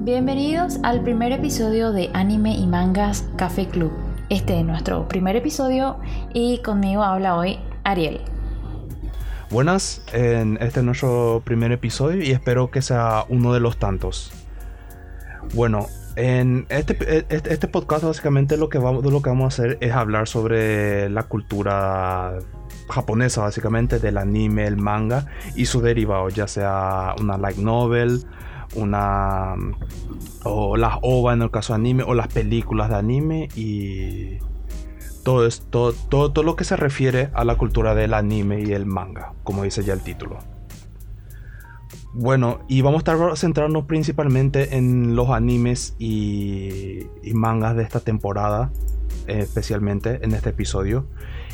Bienvenidos al primer episodio de Anime y Mangas Café Club. Este es nuestro primer episodio y conmigo habla hoy Ariel. Buenas, en este es nuestro primer episodio y espero que sea uno de los tantos. Bueno, en este, este, este podcast básicamente lo que, vamos, lo que vamos a hacer es hablar sobre la cultura japonesa básicamente del anime, el manga y su derivado, ya sea una light novel, una o las OVA en el caso de anime o las películas de anime y todo, esto, todo, todo lo que se refiere a la cultura del anime y el manga, como dice ya el título. Bueno, y vamos a estar centrarnos principalmente en los animes y, mangas de esta temporada, especialmente en este episodio.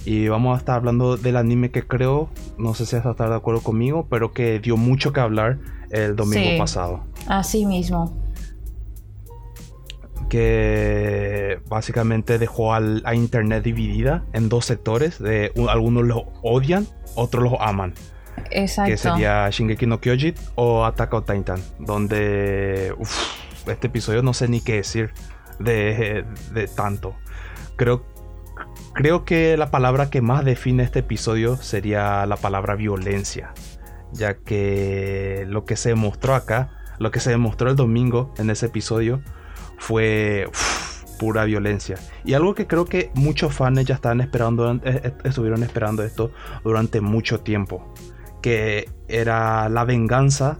Y vamos a estar hablando del anime que creo, no sé si vas a estar de acuerdo conmigo, pero que dio mucho que hablar el domingo pasado. Así mismo que básicamente dejó a Internet dividida en dos sectores. De, algunos lo odian, otros los aman. Exacto. Que sería Shingeki no Kyojin o Attack on Titan. Donde este episodio no sé ni qué decir de, de tanto. Creo, creo que la palabra que más define este episodio sería la palabra violencia. Ya que lo que se demostró acá, lo que se demostró el domingo en ese episodio, fue pura violencia. Y algo que creo que muchos fans ya estaban esperando, eh, eh, estuvieron esperando esto durante mucho tiempo. Que era la venganza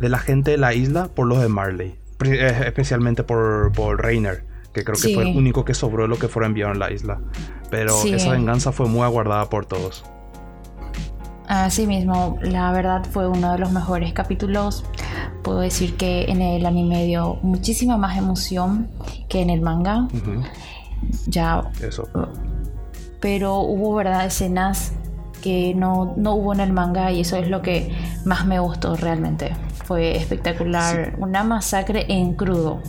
de la gente de la isla por los de Marley. Eh, especialmente por, por Reiner, que creo que fue el único que sobró lo que fueron enviados a la isla. Pero esa venganza fue muy aguardada por todos. Así mismo, la verdad fue uno de los mejores capítulos puedo decir que en el anime dio muchísima más emoción que en el manga. Ya. Eso. Pero hubo, ¿verdad? Escenas que no, no, hubo en el manga y eso es lo que más me gustó realmente. Fue espectacular. Una masacre en crudo.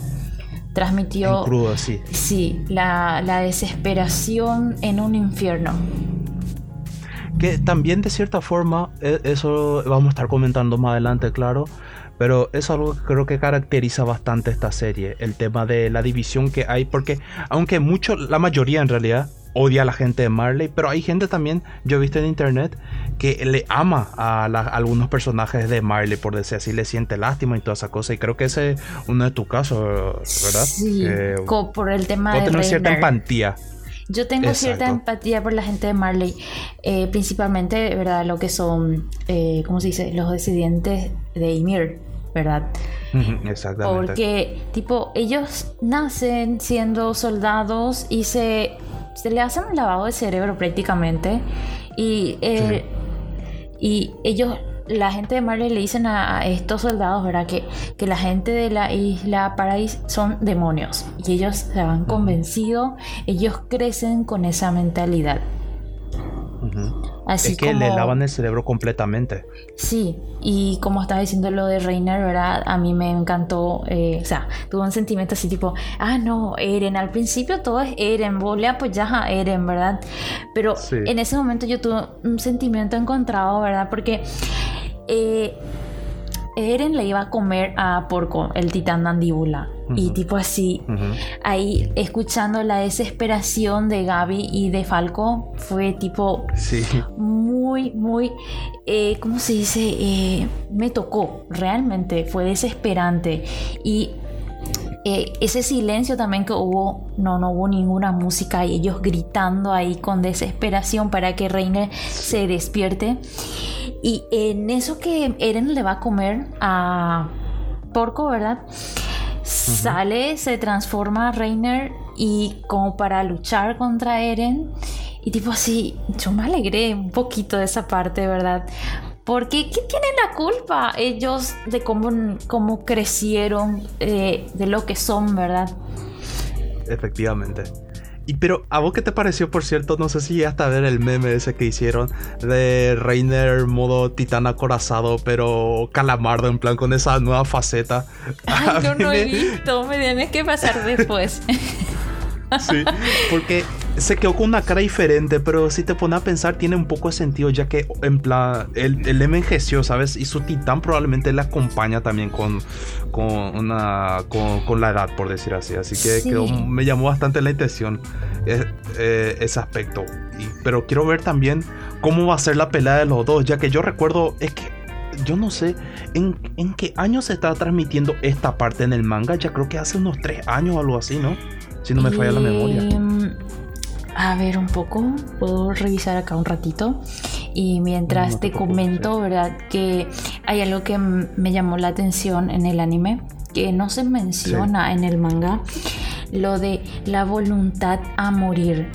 Transmitió. En crudo, sí. Sí, la, la desesperación en un infierno. Que también de cierta forma, e, eso vamos a estar comentando más adelante, claro pero es algo que creo que caracteriza bastante esta serie, el tema de la división que hay, porque aunque mucho, la mayoría en realidad odia a la gente de Marley, pero hay gente también, yo he visto en internet, que le ama a, algunos personajes de Marley, por decir así, le siente lástima y toda esa cosa, y creo que ese es uno de tus casos, ¿verdad? Sí, por el tema de... tener cierta empatía. Yo tengo cierta empatía por la gente de Marley, eh, principalmente, ¿verdad? Lo que son, eh, ¿cómo se dice? Los descendientes de Ymir, ¿verdad? Exactamente. Porque, tipo, ellos nacen siendo soldados y se, se le hacen un lavado de cerebro prácticamente. Y, eh, y ellos la gente de Marley le dicen a, estos soldados, ¿verdad? Que, que, la gente de la isla Paradise son demonios. Y ellos se han convencido, ellos crecen con esa mentalidad. Así es que le lavan el cerebro completamente. Sí, y como estaba diciendo lo de Reiner, ¿verdad? A mí me encantó, eh, o sea, tuvo un sentimiento así tipo, ah, no, Eren, al principio todo es Eren, vos le apoyás a Eren, ¿verdad? Pero en ese momento yo tuve un sentimiento encontrado, ¿verdad? Porque eh, Eren le iba a comer a Porco, el titán mandíbula. Y tipo así, ahí escuchando la desesperación de Gaby y de Falco, fue tipo muy, muy, eh, ¿cómo se dice? Eh, me tocó, realmente, fue desesperante. Y eh, ese silencio también que hubo, no, no hubo ninguna música y ellos gritando ahí con desesperación para que Reiner se despierte. Y en eso que Eren le va a comer a Porco, ¿verdad? Sale, se transforma Reiner y como para luchar contra Eren. Y tipo así, yo me alegré un poquito de esa parte, ¿verdad? Porque ¿qué tienen la culpa ellos de cómo, cómo crecieron, eh, de lo que son, verdad? Efectivamente. Y pero, ¿a vos qué te pareció, por cierto? No sé si hasta ver el meme ese que hicieron de Reiner modo titán acorazado, pero calamardo, en plan con esa nueva faceta. Ay, yo no he visto, me tienes que pasar después. sí, porque se quedó con una cara diferente, pero si te pones a pensar, tiene un poco de sentido, ya que en plan, él, él envejeció, ¿sabes? Y su titán probablemente le acompaña también con, con, una, con, la edad, por decir así. Así que me llamó bastante la atención eh, eh, ese aspecto. pero quiero ver también cómo va a ser la pelea de los dos, ya que yo recuerdo, es que yo no sé en, en qué año se está transmitiendo esta parte en el manga, ya creo que hace unos tres años o algo así, ¿no? Si no me falla la memoria. Em, a ver un poco, puedo revisar acá un ratito. Y mientras te, comento, ¿verdad? Que hay algo que me llamó la atención en el anime, que no se menciona en el manga, lo de la voluntad a morir.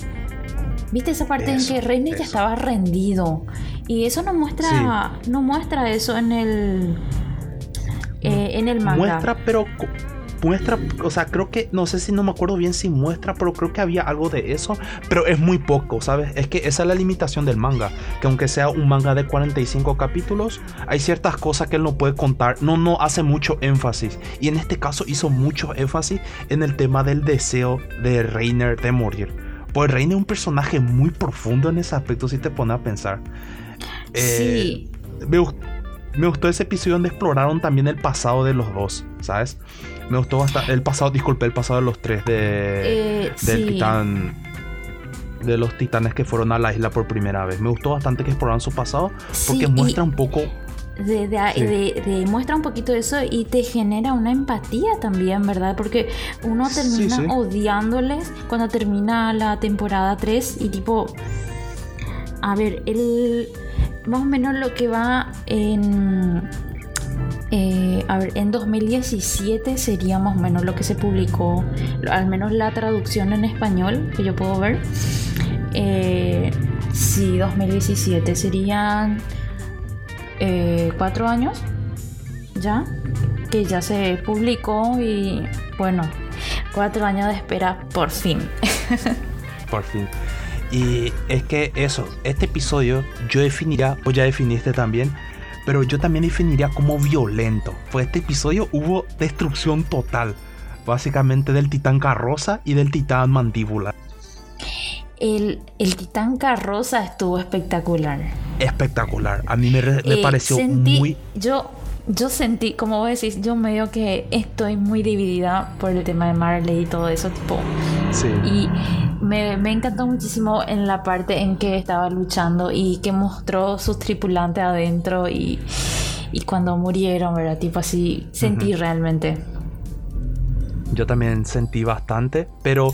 ¿Viste esa parte en que Reine ya estaba rendido? Y eso no muestra, no muestra eso en el, eh, en el manga. Muestra, pero muestra, o sea, creo que, no sé si no me acuerdo bien si muestra, pero creo que había algo de eso, pero es muy poco, ¿sabes? Es que esa es la limitación del manga, que aunque sea un manga de 45 capítulos, hay ciertas cosas que él no puede contar, no, no hace mucho énfasis, y en este caso hizo mucho énfasis en el tema del deseo de Reiner de morir. Pues Reiner es un personaje muy profundo en ese aspecto, si te pones a pensar. sí. Eh, me, me gustó ese episodio donde exploraron también el pasado de los dos, ¿sabes? Me gustó bastante. El pasado, disculpe, el pasado de los tres de. Eh, del titán. De los titanes que fueron a la isla por primera vez. Me gustó bastante que exploraran su pasado. Porque muestra un poco. De, muestra un poquito eso y te genera una empatía también, ¿verdad? Porque uno termina odiándoles cuando termina la temporada 3 y tipo... A ver, el... Más o menos lo que va en eh, a ver, en 2017 sería más o menos lo que se publicó, al menos la traducción en español que yo puedo ver. Eh, sí, 2017 serían eh, cuatro años ya que ya se publicó y bueno, cuatro años de espera por fin. por fin. Y es que eso, este episodio yo definiría, o ya definiste también, pero yo también definiría como violento. Pues este episodio hubo destrucción total, básicamente del titán carroza y del titán mandíbula. El, titán carroza estuvo espectacular. Espectacular. A mí me, me eh, pareció muy. Yo, yo sentí, como vos decís, yo medio que estoy muy dividida por el tema de Marley y todo eso, tipo. Sí. Y me, encantó muchísimo en la parte en que estaba luchando y que mostró sus tripulantes adentro y, cuando murieron, ¿verdad? Tipo así, sentí realmente. Yo también sentí bastante, pero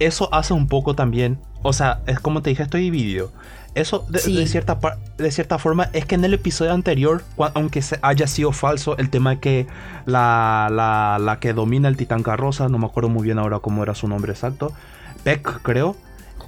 eso hace un poco también, o sea, es como te dije, estoy dividido. Eso de, cierta, de cierta forma es que en el episodio anterior, aunque haya sido falso, el tema de que la, la, la que domina el titán carroza, no me acuerdo muy bien ahora cómo era su nombre exacto, Peck, creo.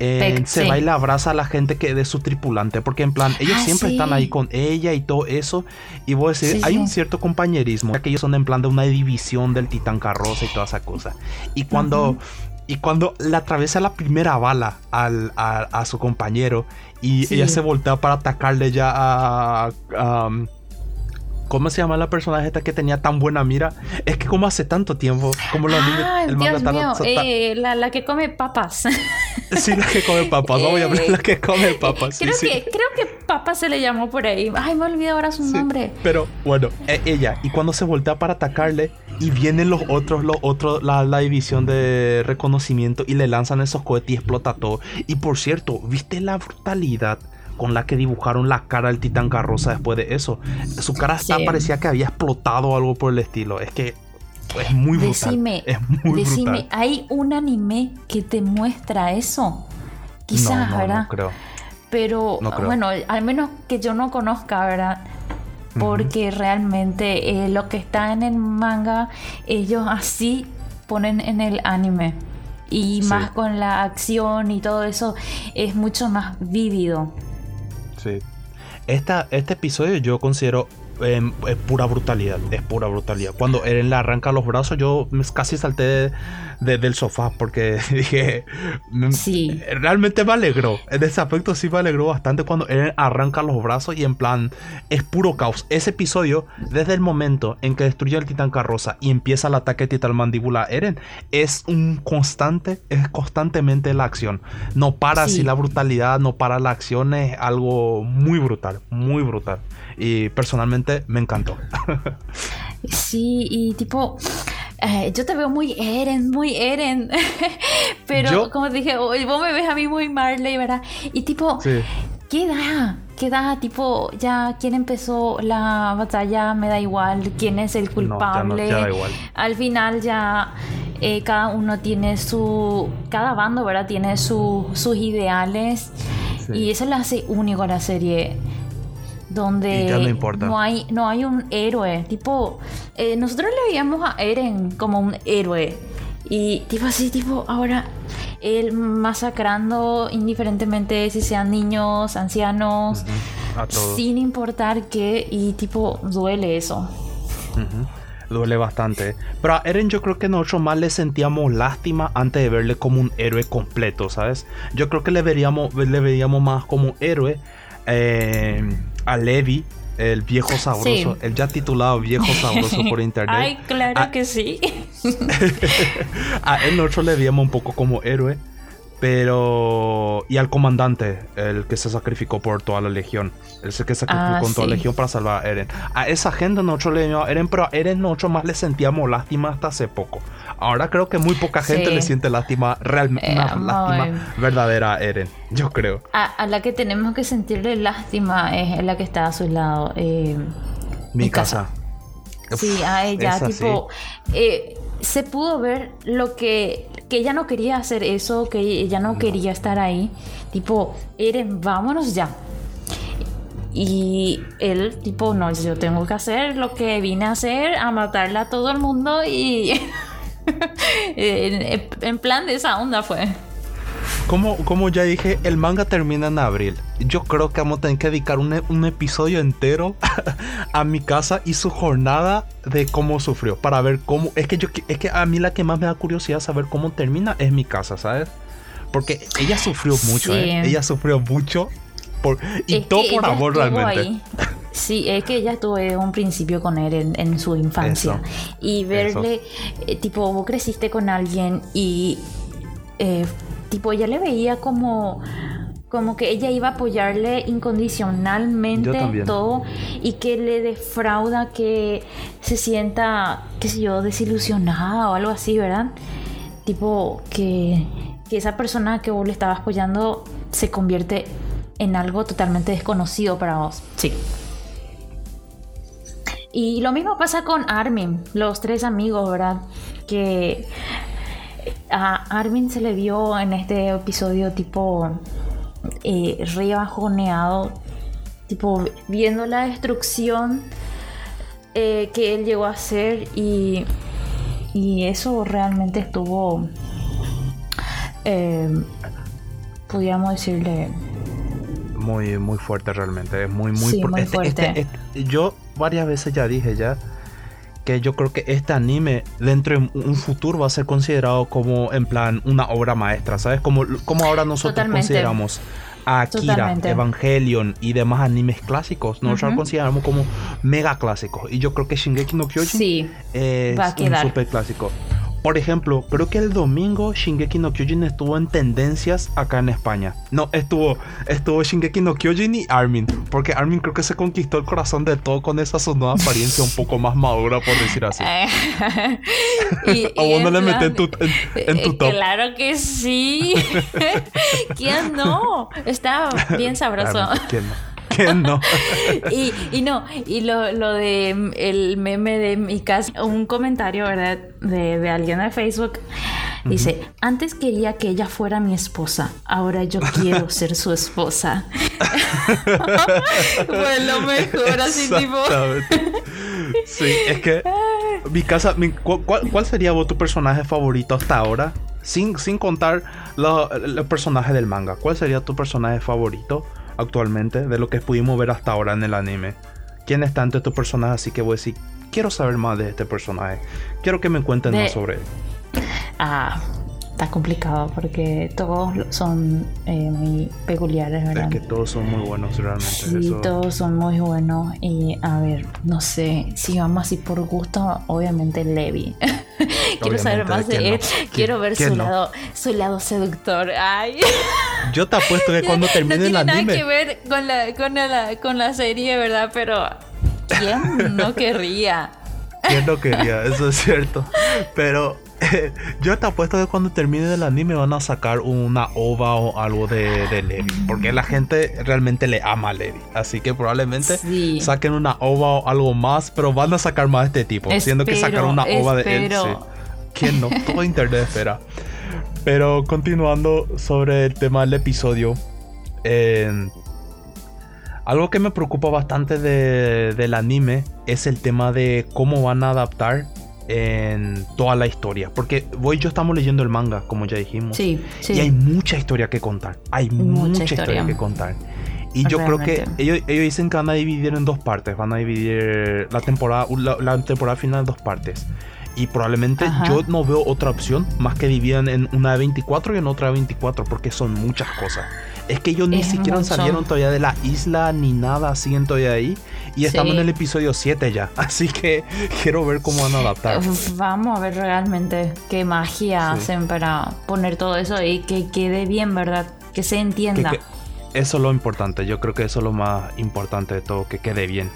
Eh, se va y le abraza a la gente que de su tripulante, porque en plan, ellos ah, siempre están ahí con ella y todo eso. Y voy a decir, hay un cierto compañerismo, ya que ellos son en plan de una división del titán carroza y toda esa cosa. Y cuando, y cuando le atraviesa la primera bala al, a, su compañero y ella se voltea para atacarle ya a ¿Cómo se llama la personaje esta que tenía tan buena mira? Es que como hace tanto tiempo, como la ah, el Dios mío, eh, la, la, que come papas. sí, la que come papas. A hablar la que come papas. creo, que, creo que papas se le llamó por ahí. Ay, me olvidé ahora su nombre. Pero bueno, e, ella. Y cuando se voltea para atacarle y vienen los otros, los otros, la, la división de reconocimiento y le lanzan esos cohetes y explota todo. Y por cierto, ¿viste la brutalidad? Con la que dibujaron la cara del titán carroza después de eso. Su cara parecía que había explotado o algo por el estilo. Es que es muy brutal. Decime, es muy decime, ¿hay un anime que te muestra eso? Quizás, no, ¿verdad? No creo. Pero bueno, al menos que yo no conozca, ¿verdad? Porque realmente eh, lo que está en el manga, ellos así ponen en el anime. Y más con la acción y todo eso, es mucho más vívido este episodio yo considero em, es pura brutalidad, es pura brutalidad. Cuando Eren le arranca los brazos, yo casi salté del sofá porque dije, mm, sí. realmente me alegró. En ese aspecto sí me alegró bastante cuando Eren arranca los brazos y en plan, es puro caos. Ese episodio, desde el momento en que destruye el titán carroza y empieza el ataque titán mandíbula Eren, es un constante, es constantemente la acción. No para así la brutalidad, no para la acción, es algo muy brutal, muy brutal. Y personalmente me encantó. sí, y tipo, eh, yo te veo muy Eren, muy Eren. Pero como te dije, vos me ves a mí muy Marley, ¿verdad? Y tipo, ¿qué da? ¿Qué da? Tipo, ya quién empezó la batalla, me da igual. ¿Quién es el culpable? da igual. Al final ya eh, cada uno tiene su. Cada bando, ¿verdad? Tiene sus ideales. Y eso le hace único a la serie donde no, hay no hay un héroe. Tipo eh, nosotros le veíamos a Eren como un héroe. Y tipo así tipo ahora él masacrando indiferentemente si sean niños ancianos sin importar qué y tipo duele eso. Duele bastante. Pero a Eren yo creo que nosotros más le sentíamos lástima antes de verle como un héroe completo, ¿sabes? Yo creo que le veríamos, le veríamos más como un héroe eh, a Levi, el viejo sabroso, el ya titulado viejo sabroso por internet. Ay, claro que sí. a él nosotros le veíamos un poco como héroe. Pero. Y al comandante, el que se sacrificó por toda la legión. El que se sacrificó con ah, toda la legión para salvar a Eren. A esa gente nosotros le llamamos a Eren, pero a Eren nosotros más le sentíamos lástima hasta hace poco. Ahora creo que muy poca gente le siente lástima, realmente, eh, lástima verdadera a Eren, yo creo. A, la que tenemos que sentirle lástima es la que está a su lado. Eh, mi, casa. Sí, a ella, tipo. Eh, se pudo ver lo que, que ella no quería hacer eso, que ella no, quería estar ahí. Tipo, Eren, vámonos ya. Y él, tipo, no, yo tengo que hacer lo que vine a hacer, a matarla a todo el mundo y en, plan de esa onda fue. Como, como ya dije, el manga termina en abril. Yo creo que vamos a tener que dedicar un, un episodio entero a mi casa y su jornada de cómo sufrió. Para ver cómo. Es que yo es que a mí la que más me da curiosidad saber cómo termina es mi casa, ¿sabes? Porque ella sufrió mucho, ¿eh? Ella sufrió mucho. Por, y todo por amor realmente. Sí, es que ella tuve un principio con él en, su infancia. y verle, eh, tipo, vos creciste con alguien y, eh, tipo, ella le veía como como que ella iba a apoyarle incondicionalmente todo y que le defrauda que se sienta, qué sé yo, desilusionada o algo así, ¿verdad? Tipo que, que esa persona que vos le estabas apoyando se convierte en algo totalmente desconocido para vos. Sí. Y lo mismo pasa con Armin, los tres amigos, ¿verdad? Que a Armin se le vio en este episodio tipo eh, rebajoneado, tipo viendo la destrucción eh, que él llegó a hacer y, y eso realmente estuvo, eh, podríamos decirle... Muy, muy fuerte realmente, es muy, muy, muy este, fuerte. Este, yo varias veces ya dije ya que yo creo que este anime dentro de un futuro va a ser considerado como en plan una obra maestra, ¿sabes? Como, como ahora nosotros consideramos a Akira, Evangelion y demás animes clásicos, nosotros lo consideramos como mega clásicos. Y yo creo que Shingeki no Kyojin es un super clásico. Por ejemplo, creo que el domingo Shingeki no Kyojin estuvo en tendencias acá en España. No, estuvo, estuvo Shingeki no Kyojin y Armin. Porque Armin creo que se conquistó el corazón de todo con esa su nueva apariencia un poco más madura, por decir así. o vos no le metes en tu, en, tu top. Claro que sí. ¿Quién no? Está bien sabroso. ¿Quién no? No? y, y, no, y lo, lo, de mm, el meme de mi casa, un comentario, ¿verdad? De, de alguien de Facebook. Dice, antes quería que ella fuera mi esposa, ahora yo quiero ser su esposa. pues lo mejor, así tipo. sí, es que mi casa, ¿cuál, ¿cuál, sería vos tu personaje favorito hasta ahora? Sin, sin contar los personajes del manga, ¿cuál sería tu personaje favorito? Actualmente de lo que pudimos ver hasta ahora en el anime. quién está entre tus personajes, así que voy a decir, quiero saber más de este personaje. Quiero que me cuenten más sobre él. Ah, está complicado porque todos son eh, muy peculiares, ¿verdad? Es que todos son muy buenos realmente. Sí, todos son muy buenos. Y a ver, no sé, si vamos así por gusto, obviamente Levi. Quiero saber más de, él. Quiero ver su, lado, su lado seductor. Ay. Yo te apuesto que cuando termine el anime. No tiene nada que ver con la, con, la, con la serie, ¿verdad? Pero ¿quién no querría? ¿Quién no quería? Eso es cierto. Pero yo te apuesto que cuando termine el anime van a sacar una ova o algo de, de Levi. Porque la gente realmente le ama a Levi. Así que probablemente saquen una ova o algo más. Pero van a sacar más de este tipo. siendo que sacar una ova de él. Sí. ¿Quién no? Todo internet espera. Pero continuando sobre el tema del episodio. algo que me preocupa bastante del anime es el tema de cómo van a adaptar en toda la historia. Porque voy yo estamos leyendo el manga, como ya dijimos. Sí, sí. Y hay mucha historia que contar. Hay mucha, historia. que contar. Y yo creo que ellos, ellos, dicen que van a dividir en dos partes. Van a dividir la temporada, la, temporada final en dos partes. Y probablemente yo no veo otra opción más que dividan en una de 24 y en otra de 24 porque son muchas cosas. Es que ellos ni siquiera salieron todavía de la isla ni nada, siguen todavía ahí. Y estamos en el episodio 7 ya. Así que quiero ver cómo van a adaptar. Vamos a ver realmente qué magia hacen para poner todo eso y que quede bien, ¿verdad? Que se entienda. eso es lo importante. Yo creo que eso es lo más importante de todo, que quede bien.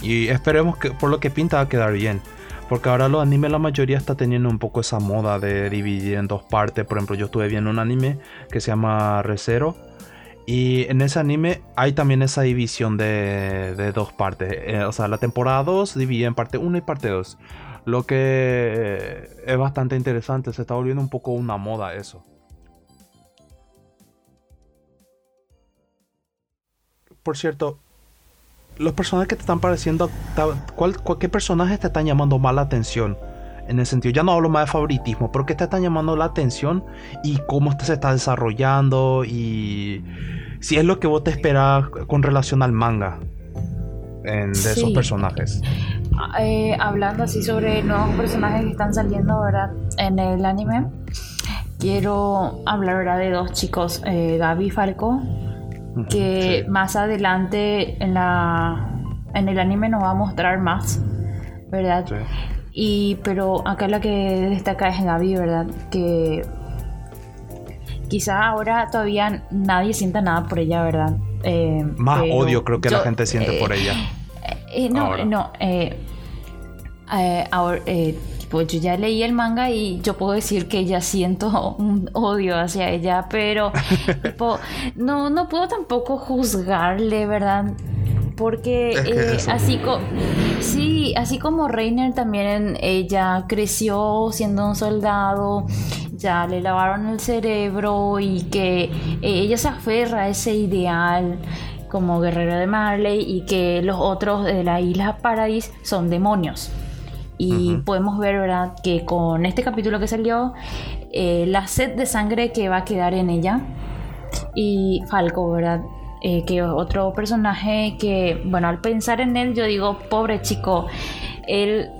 Y esperemos que por lo que pinta va a quedar bien. Porque ahora los animes la mayoría está teniendo un poco esa moda de dividir en dos partes. Por ejemplo, yo estuve viendo un anime que se llama Recero y en ese anime hay también esa división de, dos partes. Eh, o sea, la temporada 2 divide en parte 1 y parte 2. Lo que es bastante interesante. Se está volviendo un poco una moda eso. Por cierto, los personajes que te están pareciendo. ¿cuál, ¿Qué personajes te están llamando más la atención? en el sentido, ya no hablo más de favoritismo, pero que te están llamando la atención y cómo se está desarrollando y si es lo que vos te esperas con relación al manga de esos personajes. Eh, hablando así sobre nuevos personajes que están saliendo ¿verdad? en el anime, quiero hablar ¿verdad? de dos chicos, eh, Gaby y Falco, que más adelante en, la, en el anime nos va a mostrar más, ¿verdad? Y, pero acá la que destaca es Gaby, ¿verdad? Que quizá ahora todavía nadie sienta nada por ella, ¿verdad? Eh, Más odio creo que la gente siente por ella. Eh, eh, no, no. ahora, pues yo ya leí el manga y yo puedo decir que ya siento un odio hacia ella, pero no, no puedo tampoco juzgarle, ¿verdad? Porque así, sí, así como Reiner también ella creció siendo un soldado ya le lavaron el cerebro y que eh, ella se aferra a ese ideal como guerrero de Marley y que los otros de la isla Paradis son demonios. Y podemos ver, ¿verdad?, que con este capítulo que salió, eh, la sed de sangre que va a quedar en ella. Y Falco, ¿verdad? Eh, que otro personaje que, bueno, al pensar en él, yo digo, pobre chico, él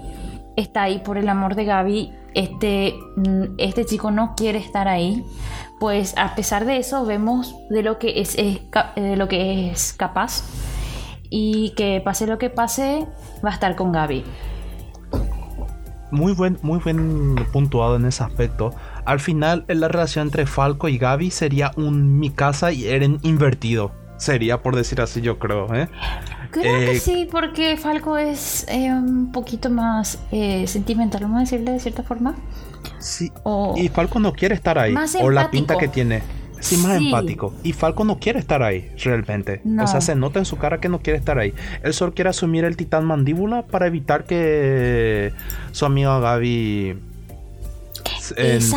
está ahí por el amor de Gaby este, mm, este chico no quiere estar ahí, pues a pesar de eso vemos de lo que es, de lo que es capaz y que pase lo que pase va a estar con Gaby. Muy buen, muy buen puntuado en ese aspecto. Al final, la relación entre Falco y Gaby sería un Mikasa y Eren invertido. Sería, por decir así, yo creo. ¿eh? Creo que eh, sí, porque Falco es eh, un poquito más eh, sentimental, vamos a decirle de cierta forma. Sí. y Falco no quiere estar ahí. o la pinta que tiene. Sí, más empático. Y Falco no quiere estar ahí, realmente. O sea, se nota en su cara que no quiere estar ahí. Él solo quiere asumir el titán mandíbula para evitar que su amigo Gaby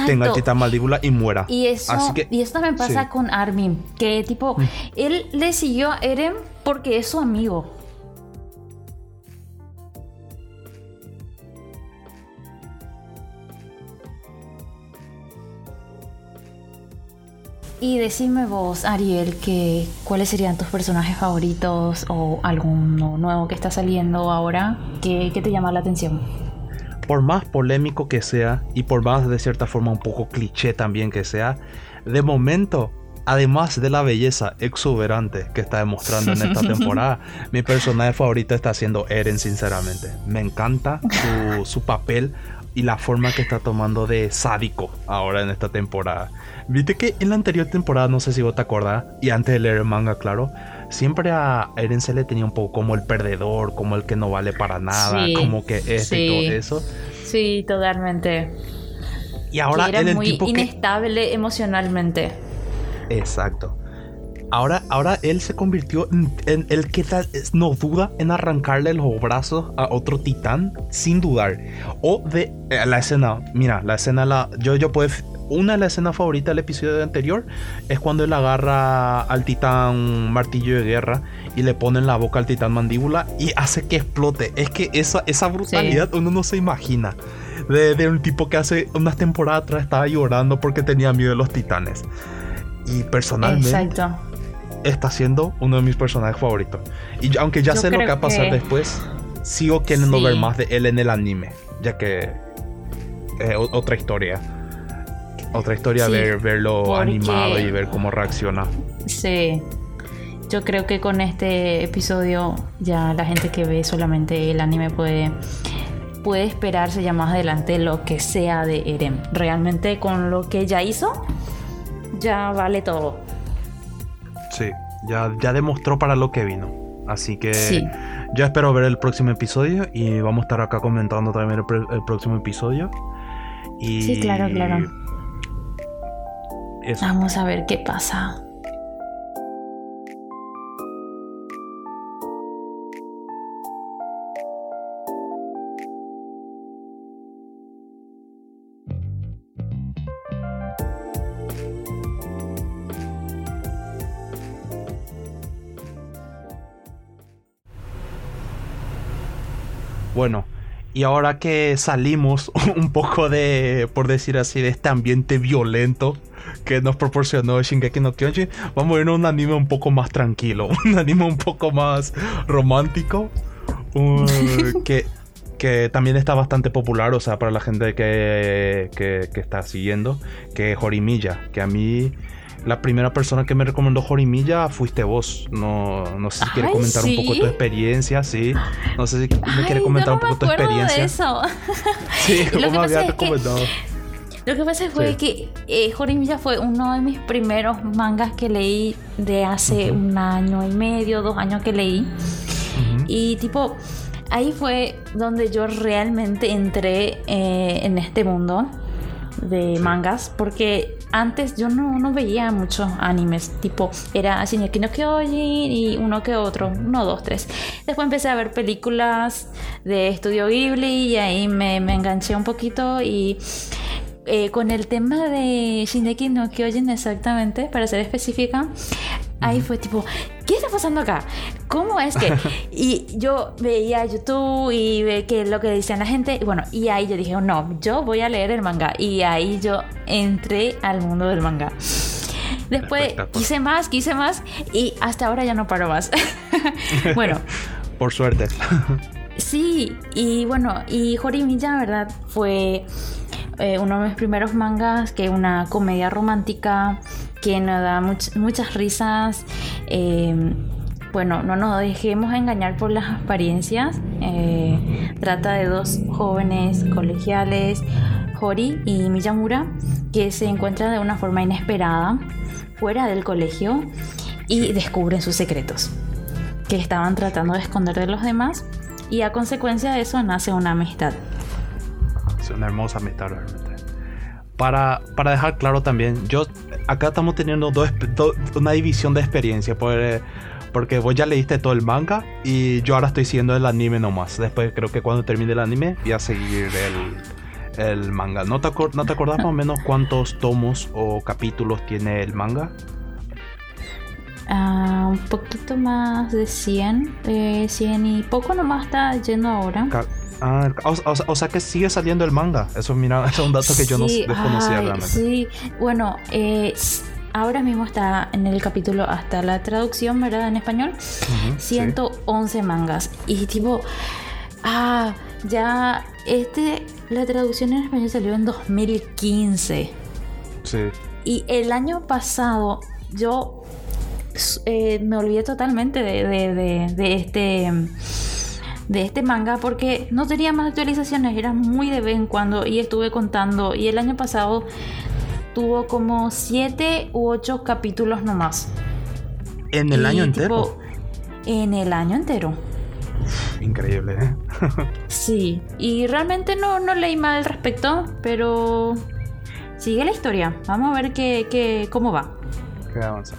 tenga el titán mandíbula y muera. Y eso, y eso también pasa con Armin. Que tipo, mm. él le siguió a Eren porque es su amigo. Y decime vos, Ariel, que cuáles serían tus personajes favoritos o alguno nuevo que está saliendo ahora que, te llama la atención. Por más polémico que sea y por más de cierta forma un poco cliché también que sea, de momento además de la belleza exuberante que está demostrando en esta temporada, mi personaje favorito está siendo Eren, sinceramente. Me encanta su, su, papel y la forma que está tomando de sádico ahora en esta temporada. Viste que en la anterior temporada, no sé si vos te acordás, y antes de leer el manga, claro, siempre a Eren se le tenía un poco como el perdedor, como el que no vale para nada, como que este y todo eso. Sí, totalmente. Y ahora era muy inestable emocionalmente. Exacto. Ahora, ahora él se convirtió en, el que no duda en arrancarle los brazos a otro titán sin dudar. O de eh, la escena, mira, la escena, la, yo, yo puedo una de las escenas favoritas del episodio anterior es cuando él agarra al titán martillo de guerra y le pone en la boca al titán mandíbula y hace que explote. Es que esa, esa brutalidad uno no se imagina. De, un tipo que hace unas temporadas atrás estaba llorando porque tenía miedo de los titanes. Y personalmente está siendo uno de mis personajes favoritos. Y aunque ya sé lo que va a pasar después, sigo queriendo ver más de él en el anime, ya que es otra historia otra historia ver, verlo animado y ver cómo reacciona. Sí. Yo creo que con este episodio ya la gente que ve solamente el anime puede puede esperarse ya más adelante lo que sea de Eren. Realmente con lo que ya hizo, ya vale todo. Sí, ya, ya demostró para lo que vino. Así que ya espero ver el próximo episodio y vamos a estar acá comentando también el, el próximo episodio. Y sí, claro, claro. Vamos a ver qué pasa. Bueno, y ahora que salimos un poco de, por decir así, de este ambiente violento que nos proporcionó Shingeki no Kyojin, vamos a ver un anime un poco más tranquilo, un anime un poco más romántico, que, que también está bastante popular, o sea, para la gente que, que, que está siguiendo, que es Jorimilla, que a mí la primera persona que me recomendó Jorimilla fuiste vos. No, no sé si quieres comentar un poco tu experiencia, sí. No sé si me quieres comentar un poco tu experiencia. De eso. sí, como me había recomendado. Lo que pasa fue que eh, Jorimilla fue uno de mis primeros mangas que leí de hace un año y medio, dos años que leí. Y tipo, ahí fue donde yo realmente entré eh, en este mundo de mangas porque antes yo no, veía muchos animes, tipo era que no Kyojin y uno que otro, uno, dos, tres. Después empecé a ver películas de Estudio Ghibli y ahí me, enganché un poquito y eh, con el tema de Shingeki no Kyojin exactamente, para ser específica, ahí fue tipo, ¿qué está pasando acá? ¿Cómo es que? y yo veía YouTube y ve que lo que decían la gente, y bueno, y ahí yo dije, no, yo voy a leer el manga. Y ahí yo entré al mundo del manga. Después quise más, quise más y hasta ahora ya no paro más. bueno. Por suerte. sí, y bueno, y Jorimilla, ¿verdad? Fue eh, uno de mis primeros mangas, que es una comedia romántica que nos da muchas risas. Eh, bueno, no nos dejemos engañar por las apariencias. Eh, trata de dos jóvenes colegiales, Hori y Miyamura, que se encuentran de una forma inesperada fuera del colegio y descubren sus secretos que estaban tratando de esconder de los demás y a consecuencia de eso nace una amistad una hermosa amistad. Para, para dejar claro también, yo acá estamos teniendo dos, una división de experiencia. Por, porque vos ya leíste todo el manga y yo ahora estoy siguiendo el anime nomás. Después creo que cuando termine el anime voy a seguir el, el manga. ¿No te, ¿No te acordás más o menos cuántos tomos o capítulos tiene el manga? Ah, un poquito más de 100, eh, 100 y poco nomás está yendo ahora. Ah, o, sea que sigue saliendo el manga. Eso, mira, es un dato que yo no desconocía realmente. Sí, bueno, eh, ahora mismo está en el capítulo hasta la traducción, ¿verdad? En español. 111 mangas. Y tipo, ah, ya este, la traducción en español salió en 2015. Sí. Y el año pasado yo eh, me olvidé totalmente de, de, este de este manga porque no tenía más actualizaciones, era muy de vez en cuando y estuve contando y el año pasado tuvo como 7 u 8 capítulos nomás. ¿En el año entero? En el año entero. Increíble, ¿eh? sí, y realmente no, no leí mal al respecto, pero sigue la historia. Vamos a ver qué, qué, cómo va. Qué avanza.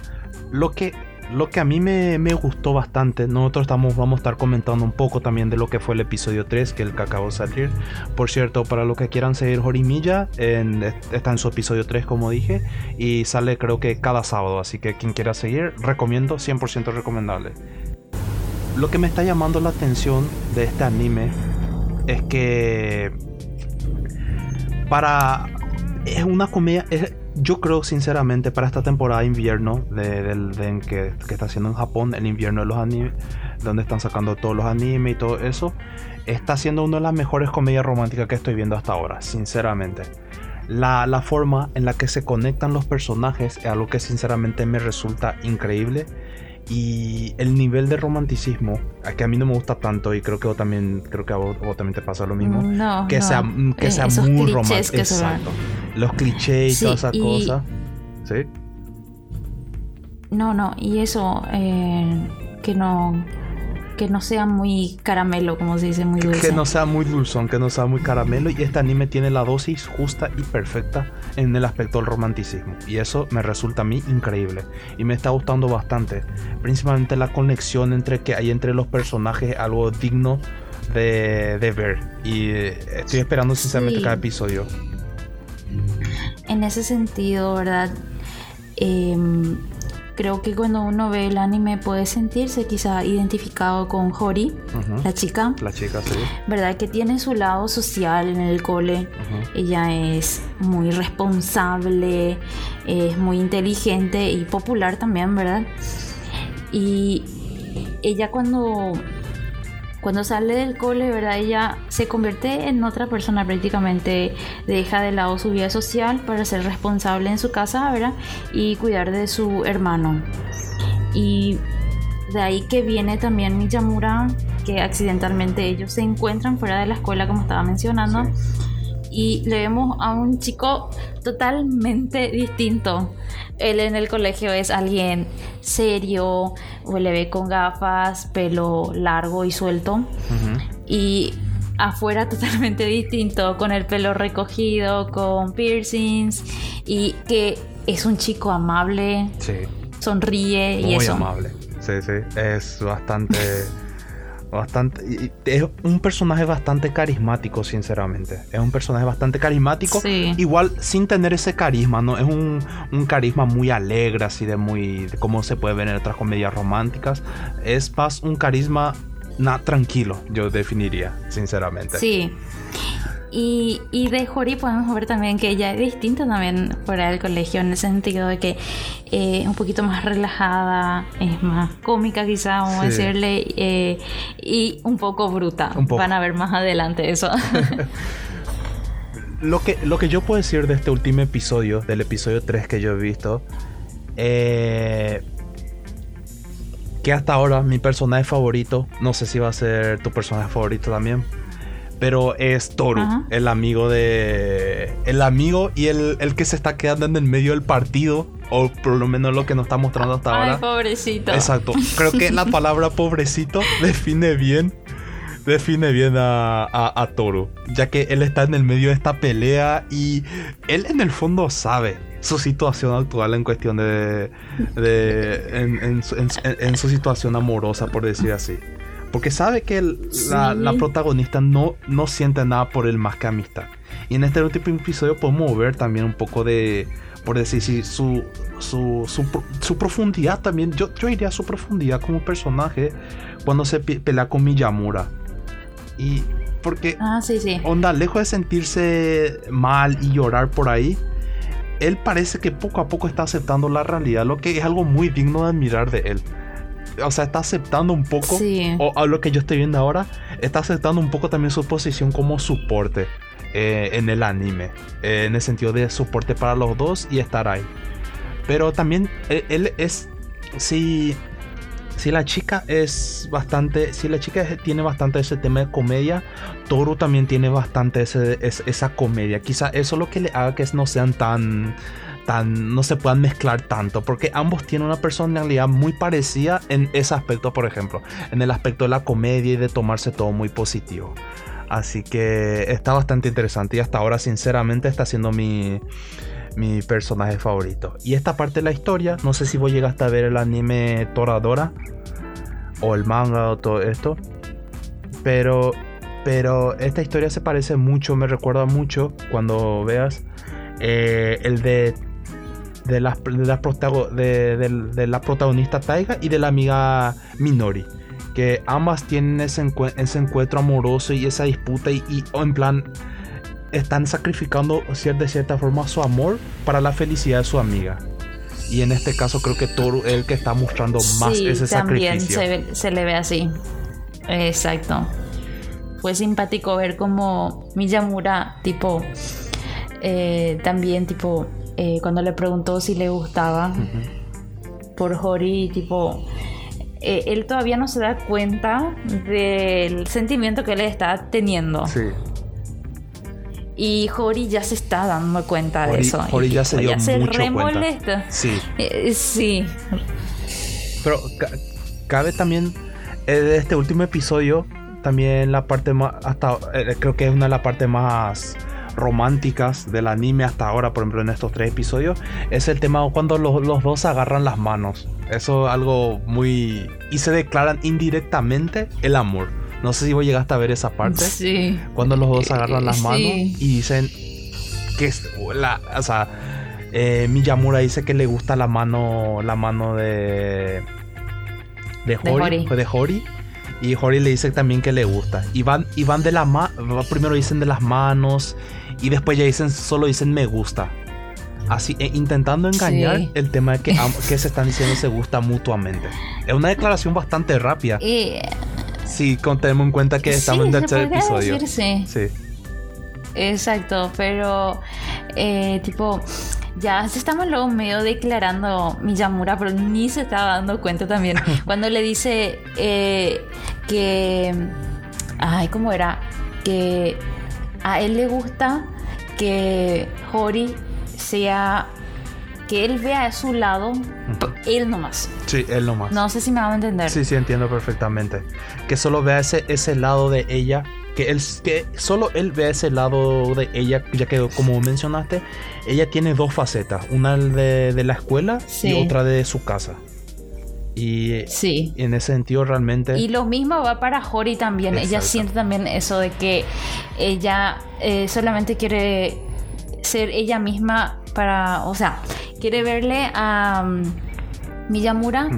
Lo que lo que a mí me, gustó bastante, nosotros estamos, vamos a estar comentando un poco también de lo que fue el episodio 3, que el que acabó de salir. Por cierto, para los que quieran seguir Jorimilla, en, está en su episodio 3, como dije, y sale creo que cada sábado, así que quien quiera seguir, recomiendo, 100% recomendable. Lo que me está llamando la atención de este anime es que para... Es una comedia yo creo sinceramente para esta temporada de invierno de, que, está haciendo en Japón, el invierno de los animes, donde están sacando todos los animes y todo eso, está siendo una de las mejores comedias románticas que estoy viendo hasta ahora, sinceramente. La, la forma en la que se conectan los personajes es algo que sinceramente me resulta increíble y el nivel de romanticismo que a mí no me gusta tanto y creo que vos también creo que a vos, también te pasa lo mismo no, que sea que sea muy romántico exacto. Los clichés y todas esas cosas. Sí no no y eso eh, que no que no sea muy caramelo, como se dice, muy dulce. Que no sea muy dulzón, que no sea muy caramelo. Y este anime tiene la dosis justa y perfecta en el aspecto del romanticismo. Y eso me resulta a mí increíble. Y me está gustando bastante. Principalmente la conexión entre que hay entre los personajes, algo digno de, ver. Y eh, estoy esperando sinceramente cada episodio. En ese sentido, ¿verdad? Eh, creo que cuando uno ve el anime puede sentirse quizá identificado con Hori, la chica. La chica, sí. ¿Verdad? Que tiene su lado social en el cole. Ella es muy responsable, es muy inteligente y popular también, ¿verdad? Y ella cuando cuando sale del cole, ¿verdad? Ella se convierte en otra persona prácticamente, deja de lado su vida social para ser responsable en su casa, ¿verdad? Y cuidar de su hermano. Y de ahí que viene también Miyamura, que accidentalmente ellos se encuentran fuera de la escuela, como estaba mencionando. Y le vemos a un chico totalmente distinto él en el colegio es alguien serio, o le ve con gafas, pelo largo y suelto. Y afuera totalmente distinto, con el pelo recogido, con piercings, y que es un chico amable. Sonríe y eso. Muy amable. Sí, sí. Es bastante. bastante. Es un personaje bastante carismático, sinceramente. Es un personaje bastante carismático. Igual sin tener ese carisma, ¿no? Es un, carisma muy alegre, así de muy. De cómo se puede ver en otras comedias románticas. Es más un carisma tranquilo, yo definiría, sinceramente. Sí. Y, y, de Jori podemos ver también que ella es distinta también fuera del colegio, en el sentido de que eh, es un poquito más relajada, es más cómica quizá, vamos a decirle, eh, y un poco bruta. Van a ver más adelante eso. lo, que, lo que yo puedo decir de este último episodio, del episodio 3 que yo he visto, eh, que hasta ahora mi personaje favorito, no sé si va a ser tu personaje favorito también, pero es Toru, el amigo de. El amigo y el, el, que se está quedando en el medio del partido, o por lo menos lo que nos está mostrando hasta ahora. Ay, pobrecito. Exacto. Creo que la palabra pobrecito define bien. Define bien a, a, Toru, ya que él está en el medio de esta pelea y él en el fondo sabe su situación actual en cuestión de. de en, en su situación amorosa, por decir así. Porque sabe que la, protagonista no, no siente nada por él más que amistad. Y en este último episodio podemos ver también un poco de, por decir, su, su, su, profundidad también. Yo, yo diría su profundidad como personaje cuando se pelea con Miyamura. Y porque, ah, sí, sí. onda, lejos de sentirse mal y llorar por ahí, él parece que poco a poco está aceptando la realidad, lo que es algo muy digno de admirar de él. O sea, está aceptando un poco, o a lo que yo estoy viendo ahora, está aceptando un poco también su posición como soporte eh, en el anime, eh, en el sentido de soporte para los dos y estar ahí. Pero también él, él es, sí, si la chica es bastante, si la chica tiene bastante ese tema de comedia, Toru también tiene bastante ese, esa comedia. Quizá eso es lo que le haga que no sean tan, no se puedan mezclar tanto, porque ambos tienen una personalidad muy parecida en ese aspecto, por ejemplo, en el aspecto de la comedia y de tomarse todo muy positivo. Así que está bastante interesante y hasta ahora sinceramente está siendo mi, mi personaje favorito. Y esta parte de la historia, no sé si vos llegaste a ver el anime Toradora o el manga o todo esto, pero pero esta historia se parece mucho, me recuerda mucho cuando veas eh, el de de la, de, la de, la protagonista Taiga y de la amiga Minori. Que ambas tienen ese, ese encuentro amoroso y esa disputa y, y en plan están sacrificando de cierta forma su amor para la felicidad de su amiga. Y en este caso creo que Toru es el que está mostrando más ese sacrificio. Se, se le ve así. Exacto. Fue simpático ver como Miyamura, tipo, eh, también, tipo, eh, cuando le preguntó si le gustaba por Hori, tipo, eh, él todavía no se da cuenta del sentimiento que él está teniendo. Sí. Y Hori ya se está dando cuenta de eso. Hori ya se dio ya se mucho cuenta. Sí. Eh, sí. Pero cabe también eh, de este último episodio también la parte más hasta eh, creo que es una de las partes más románticas del anime hasta ahora, por ejemplo, en estos tres episodios, es el tema cuando los, los dos agarran las manos. Eso es algo muy... y se declaran indirectamente el amor. No sé si vos llegaste a ver esa parte. Sí. Cuando los dos agarran las manos y dicen que es la, o sea, eh, Miyamura dice que le gusta la mano, la mano de de Hori, de Hori. Y Hori le dice también que le gusta. Y van, y van de la mano, primero dicen de las manos y después ya dicen, solo dicen me gusta. Así, e intentando engañar el tema de que, que se están diciendo se gusta mutuamente. Es una declaración bastante rápida. Y Sí, tenemos en cuenta que estamos en el tercer episodio. sí. Exacto, pero eh, tipo, ya se estamos luego medio declarando Miyamura, pero ni se estaba dando cuenta también. Cuando le dice eh, que. Ay, ¿cómo era? Que a él le gusta que Hori sea que él vea a su lado, él nomás. Sí, él nomás. No sé si me van a entender. Sí, sí, entiendo perfectamente. Que solo vea ese, ese lado de ella. Que, él, que solo él vea ese lado de ella, ya que como mencionaste, ella tiene dos facetas, una de, de la escuela y otra de su casa. Y sí. en ese sentido realmente... Y lo mismo va para Hori también. Ella siente también eso de que ella eh, solamente quiere ser ella misma para, o sea, quiere verle a um, Miyamura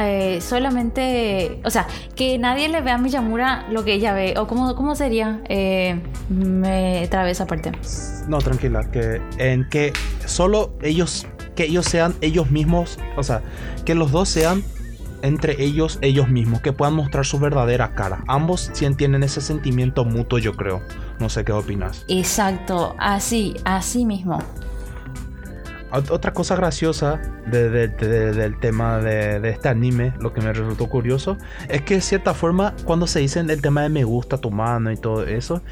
eh, solamente, o sea, que nadie le vea a Miyamura lo que ella ve, o cómo, cómo sería, eh, me esa parte. No, tranquila, que en que solo ellos, que ellos sean ellos mismos, o sea, que los dos sean entre ellos ellos mismos, que puedan mostrar su verdadera cara. Ambos tienen ese sentimiento mutuo, yo creo. No sé qué opinas. Exacto, así, así mismo. Otra cosa graciosa del tema de, este anime, lo que me resultó curioso, es que de cierta forma, cuando se dice el tema de me gusta tu mano y todo eso,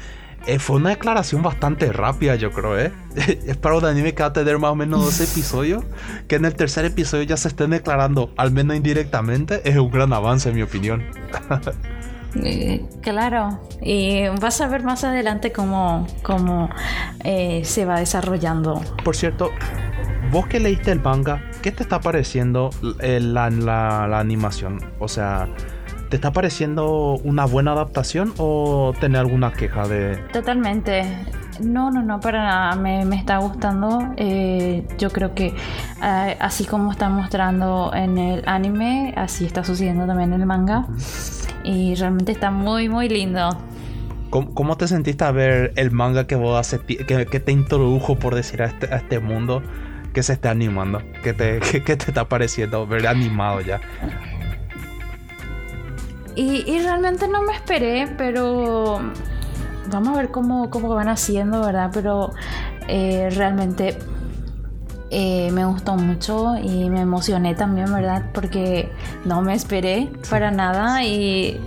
eh, fue una declaración bastante rápida, yo creo, ¿eh? es para un anime que va a tener más o menos dos episodios, que en el tercer episodio ya se estén declarando, al menos indirectamente, es un gran avance, en mi opinión. Eh, claro, y vas a ver más adelante cómo, cómo eh, se va desarrollando. Por cierto, vos que leíste el manga, ¿qué te está pareciendo la, la, animación? O sea, ¿te está pareciendo una buena adaptación o tener alguna queja de...? Totalmente. No, no, no, para nada. Me, está gustando. Eh, yo creo que eh, así como está mostrando en el anime, así está sucediendo también en el manga. Y realmente está muy, muy lindo. ¿Cómo, te sentiste a ver el manga que vos hace, que, te introdujo, por decir, a este, a este mundo que se está animando? ¿Qué te, te está pareciendo ver animado ya? Y, realmente no me esperé, pero vamos a ver cómo, cómo van haciendo, ¿verdad? Pero eh, realmente eh, me gustó mucho y me emocioné también, ¿verdad? Porque no me esperé para nada y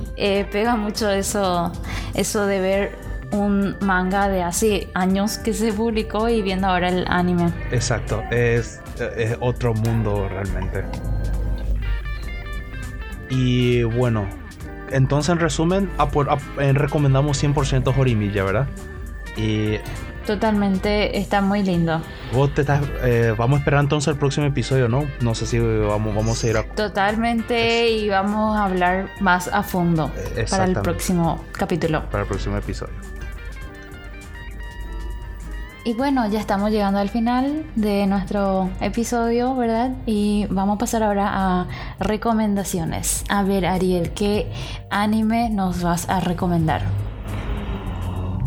pega mucho eso, eso de ver un manga de hace años que se publicó y viendo ahora el anime. Exacto, es, otro mundo realmente. Y bueno, entonces en resumen, recomendamos 100% Jorimilla, ¿verdad? Y Totalmente, está muy lindo. Vos te estás, eh, vamos a esperar entonces el próximo episodio, ¿no? No sé si vamos, vamos a ir a... Totalmente, y vamos a hablar más a fondo para el próximo capítulo. Para el próximo episodio. Y bueno, ya estamos llegando al final de nuestro episodio, ¿verdad? Y vamos a pasar ahora a recomendaciones. A ver, Ariel, ¿qué anime nos vas a recomendar?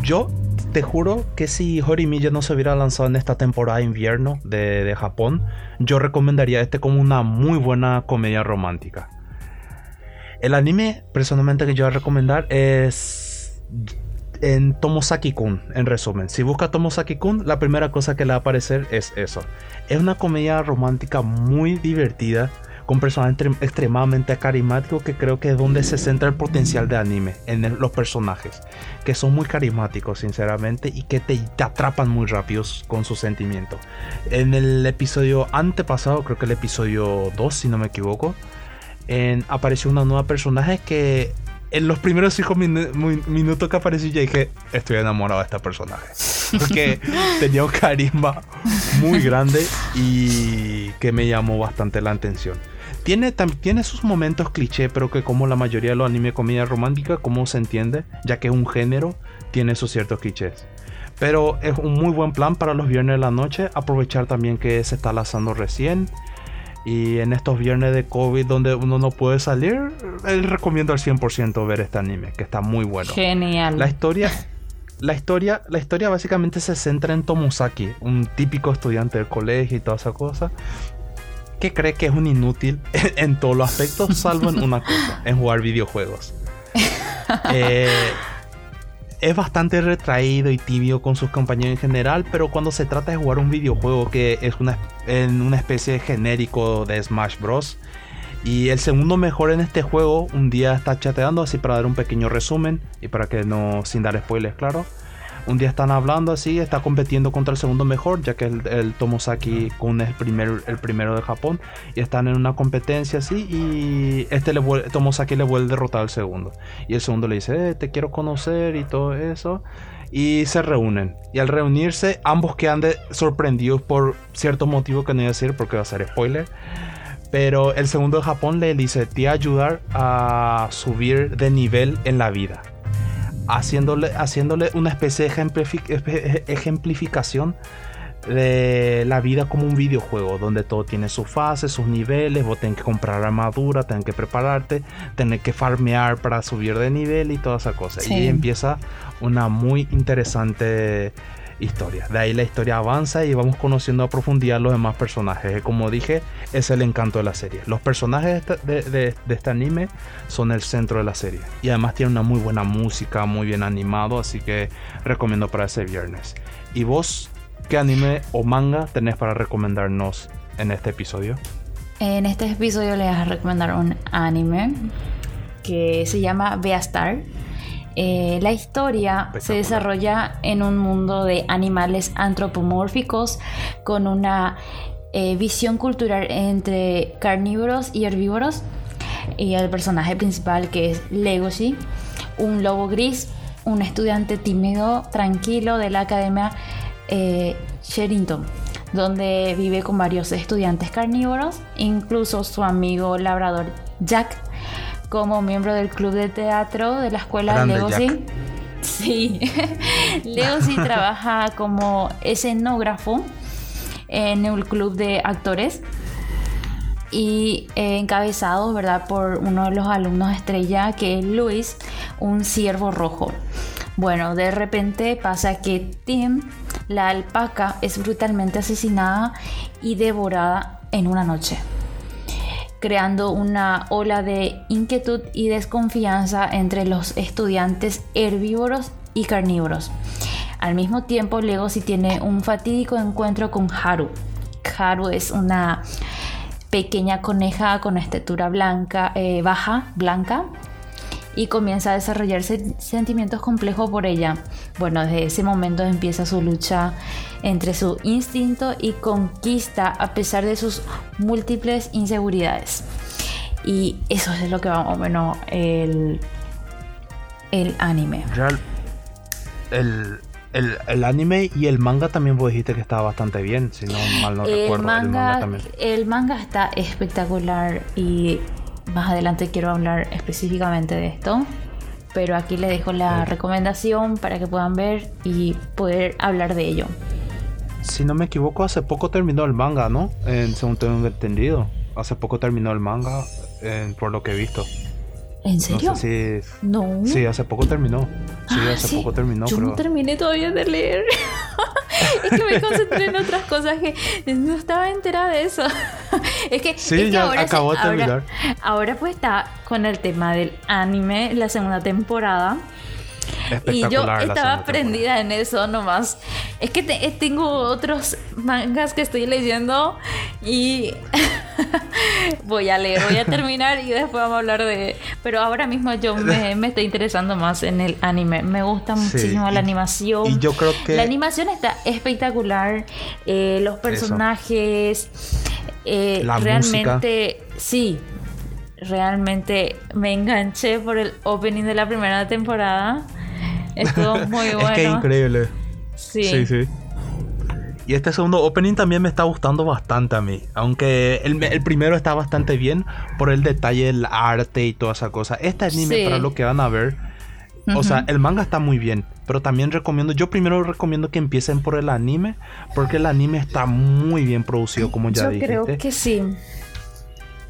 Yo te juro que si Horimiya no se hubiera lanzado en esta temporada de invierno de, Japón, yo recomendaría este como una muy buena comedia romántica. El anime, personalmente, que yo voy a recomendar es en Tomosaki-kun, en resumen. Si busca Tomosaki-kun, la primera cosa que le va a aparecer es eso. Es una comedia romántica muy divertida con personajes extremadamente carismáticos que creo que es donde se centra el potencial de anime, en los personajes, que son muy carismáticos sinceramente y que te, atrapan muy rápido con sus sentimientos. En el episodio antepasado, creo que el episodio 2 si no me equivoco, apareció una nueva personaje que en los primeros 5 minutos que apareció ya dije, estoy enamorado de este personaje. Porque tenía un carisma muy grande y que me llamó bastante la atención. Tiene, tiene sus momentos cliché, pero que como la mayoría de los anime comedia romántica, como se entiende, ya que es un género, tiene sus ciertos clichés. Pero es un muy buen plan para los viernes de la noche, aprovechar también que se está lanzando recién. Y en estos viernes de COVID donde uno no puede salir, les recomiendo al 100% ver este anime, que está muy bueno. Genial. La historia, la historia, la historia básicamente se centra en Tomosaki, un típico estudiante del colegio y toda esa cosa, que cree que es un inútil en todos los aspectos, salvo en una cosa, en jugar videojuegos. Eh, es bastante retraído y tibio con sus compañeros en general, pero cuando se trata de jugar un videojuego que es una, en una especie de genérico de Smash Bros. Y el segundo mejor en este juego, un día está chateando así para dar un pequeño resumen y para que no, sin dar spoilers, claro un día están hablando así, está compitiendo contra el segundo mejor, ya que el, el Tomosaki Kun es el, primer, el primero de Japón, y están en una competencia así, y este le Tomosaki le vuelve a derrotar al segundo. Y el segundo le dice, eh, te quiero conocer y todo eso. Y se reúnen. Y al reunirse, ambos quedan sorprendidos por cierto motivo que no voy a decir porque va a ser spoiler. Pero el segundo de Japón le dice, te voy a ayudar a subir de nivel en la vida haciéndole, haciéndole una especie de ejemplificación de la vida como un videojuego, donde todo tiene su fase, sus niveles, vos tenés que comprar armadura, tenés que prepararte, tenés que farmear para subir de nivel y toda esa cosa. Y empieza una muy interesante historia. De ahí la historia avanza y vamos conociendo a profundidad los demás personajes. Como dije, es el encanto de la serie. Los personajes de este, anime son el centro de la serie. Y además tiene una muy buena música, muy bien animado, así que recomiendo para ese viernes. ¿Y vos qué anime o manga tenés para recomendarnos en este episodio? En este episodio les voy a recomendar un anime que se llama Beastar eh, la historia se desarrolla en un mundo de animales antropomórficos con una eh, visión cultural entre carnívoros y herbívoros. Y el personaje principal que es Legoshi, un lobo gris, un estudiante tímido, tranquilo de la academia eh, Sherrington donde vive con varios estudiantes carnívoros, incluso su amigo labrador Jack, como miembro del club de teatro de la escuela Legosi. Sí, Legosi trabaja como escenógrafo en el club de actores y encabezado, ¿verdad?, por uno de los alumnos estrella que es Luis, un ciervo rojo. Bueno, de repente pasa que Tim, la alpaca, es brutalmente asesinada y devorada en una noche creando una ola de inquietud y desconfianza entre los estudiantes herbívoros y carnívoros. Al mismo tiempo, Legosi tiene un fatídico encuentro con Haru. Haru es una pequeña coneja con estatura blanca, eh, baja, blanca, y comienza a desarrollarse sentimientos complejos por ella. Bueno, desde ese momento empieza su lucha entre su instinto y conquista a pesar de sus múltiples inseguridades. Y eso es lo que va más o menos el, el anime. Real, el, el, anime y el manga también vos dijiste que estaba bastante bien, si no mal no el recuerdo. Manga, el manga está espectacular y más adelante quiero hablar específicamente de esto. Pero aquí les dejo la recomendación para que puedan ver y poder hablar de ello. Si no me equivoco, hace poco terminó el manga, ¿no? En, según tengo entendido. Hace poco terminó el manga, por lo que he visto. ¿En serio? No sé si. No. Sí, hace poco terminó. Sí, ah, hace poco terminó. Yo no terminé todavía de leer. es que me concentré en otras cosas que no estaba enterada de eso. es que. Sí, ya acabó de terminar. Ahora, pues está con el tema del anime, la segunda temporada. Y yo estaba prendida en eso nomás. Es que tengo otros mangas que estoy leyendo y voy a leer, voy a terminar y después vamos a hablar de... Pero ahora mismo yo me, estoy interesando más en el anime. Me gusta muchísimo la animación. Y yo creo que... La animación está espectacular. Eh, los personajes... Eh, realmente... Sí, realmente me enganché por el opening de la primera temporada. Estuvo muy bueno. es que increíble. Sí. Sí, sí. Y este segundo opening también me está gustando bastante a mí. Aunque el, primero está bastante bien por el detalle, el arte y toda esa cosa. Este anime, para lo que van a ver, o sea, el manga está muy bien. Pero también recomiendo, yo primero recomiendo que empiecen por el anime. Porque el anime está muy bien producido, como ya dije. Yo creo que sí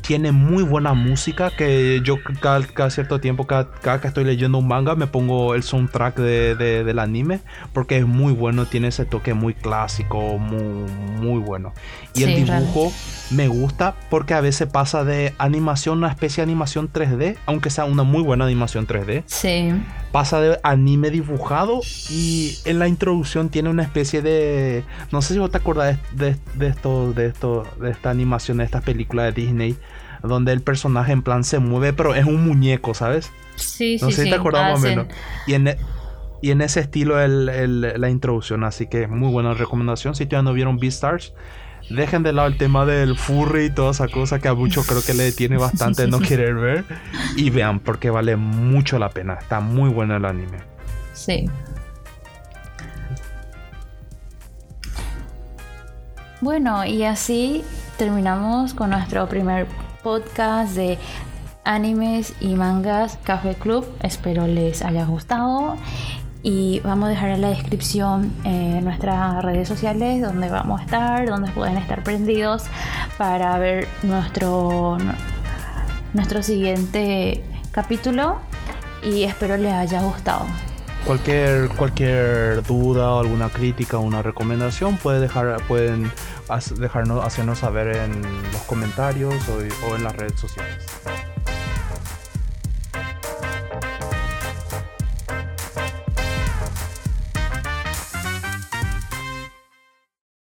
tiene muy buena música que yo cada, cierto tiempo, cada, que estoy leyendo un manga, me pongo el soundtrack de, del anime porque es muy bueno, tiene ese toque muy clásico, muy, muy bueno. Y el dibujo me gusta porque a veces pasa de animación, una especie de animación 3D, aunque sea una muy buena animación 3D. Sí. Pasa de anime dibujado y en la introducción tiene una especie de... No sé si vos te acordás de, de, esto, de, esto, de esta animación, de esta película de Disney donde el personaje en plan se mueve, pero es un muñeco, ¿sabes? Sí, sí, no sé si te acordás más o menos. Y en, e, y en ese estilo el, la introducción, así que muy buena recomendación. Si todavía no vieron Beastars, dejen de lado el tema del furry y toda esa cosa que a muchos creo que le detiene bastante no querer ver. Y vean, porque vale mucho la pena. Está muy bueno el anime. Sí. Bueno, y así terminamos con nuestro primer podcast de animes y mangas Café Club. Espero les haya gustado. Y vamos a dejar en la descripción eh, nuestras redes sociales donde vamos a estar, donde pueden estar prendidos para ver nuestro, nuestro siguiente capítulo. Y espero les haya gustado. Cualquier, cualquier duda o alguna crítica o una recomendación puede dejar, pueden dejarnos, hacernos saber en los comentarios o, o en las redes sociales.